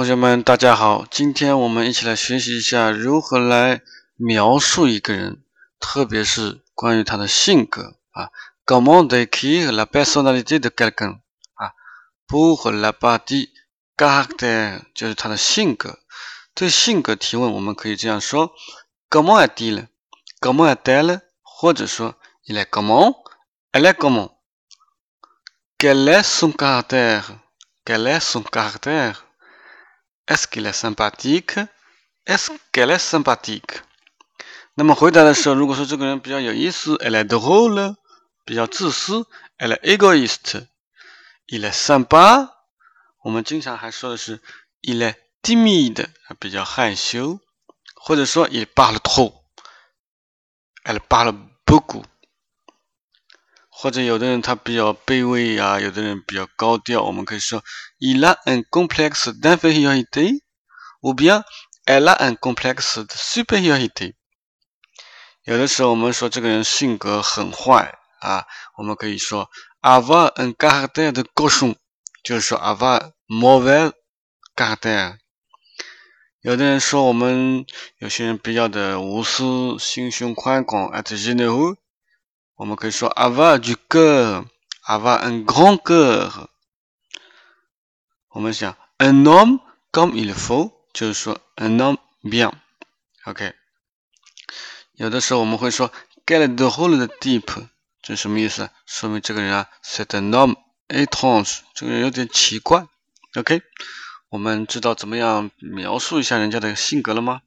同学们，大家好！今天我们一起来学习一下如何来描述一个人，特别是关于他的性格啊。Comment décrire la personnalité de quelqu'un？啊，pour la partie caractère 就是他的性格。对性格提问，我们可以这样说：Comment est-il？Comment est-elle？或者说：Il est comment？Elle est comment？Quel est son caractère？Quel est son caractère？caractère？Est-ce qu'il est sympathique? Est-ce qu'elle est sympathique? 那么回答的时候，如果说这个人比较有意思，elle est drôle，比较自私，elle est égoïste，il est sympa。我们经常还说的是，il est timide，比较害羞，或者说，il parle trop，elle parle beaucoup。 或者有的人他比较卑微啊，有的人比较高调，我们可以说，il a un complexe d'infériorité，ou bien elle a un complexe de supériorité。有的时候我们说这个人性格很坏啊，我们可以说，avoir un caractère de cochon，就是说，avoir mauvais caractère。有的人说我们有些人比较的无私，心胸宽广，être généreux。我们可以说 avoir du cœur，avoir un grand cœur。我们想 un homme comme il faut，就是说 un homme bien，OK。有的时候我们会说 get the whole 的 deep，这什么意思？说明这个人啊，c'est un homme étrange，这个人有点奇怪，OK。我们知道怎么样描述一下人家的性格了吗？